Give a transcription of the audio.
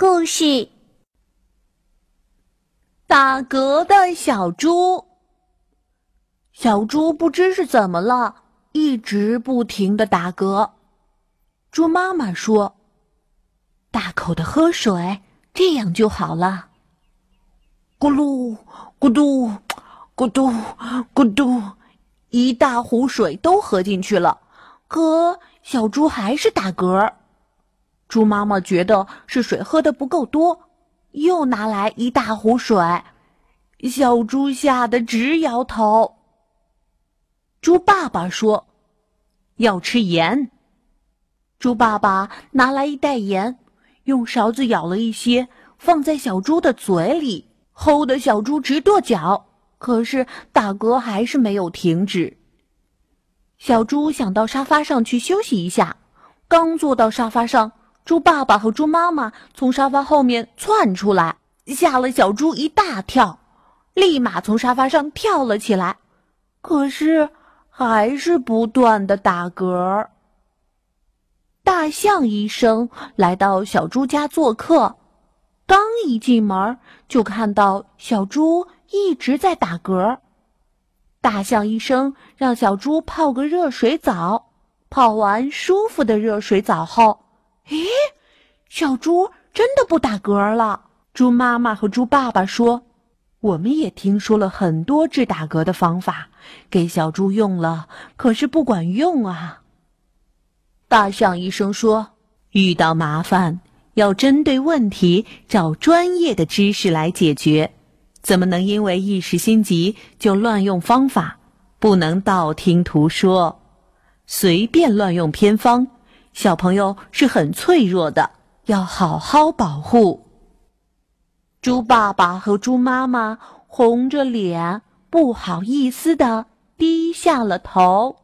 故事：打嗝的小猪。小猪不知是怎么了，一直不停的打嗝。猪妈妈说：“大口的喝水，这样就好了。”咕噜咕嘟咕嘟咕嘟，一大壶水都喝进去了，可小猪还是打嗝。猪妈妈觉得是水喝的不够多，又拿来一大壶水。小猪吓得直摇头。猪爸爸说：“要吃盐。”猪爸爸拿来一袋盐，用勺子舀了一些，放在小猪的嘴里，齁得小猪直跺脚。可是打嗝还是没有停止。小猪想到沙发上去休息一下，刚坐到沙发上。猪爸爸和猪妈妈从沙发后面窜出来，吓了小猪一大跳，立马从沙发上跳了起来，可是还是不断的打嗝。大象医生来到小猪家做客，刚一进门就看到小猪一直在打嗝。大象医生让小猪泡个热水澡，泡完舒服的热水澡后。小猪真的不打嗝了。猪妈妈和猪爸爸说：“我们也听说了很多治打嗝的方法，给小猪用了，可是不管用啊。”大象医生说：“遇到麻烦要针对问题，找专业的知识来解决，怎么能因为一时心急就乱用方法？不能道听途说，随便乱用偏方。”小朋友是很脆弱的，要好好保护。猪爸爸和猪妈妈红着脸，不好意思的低下了头。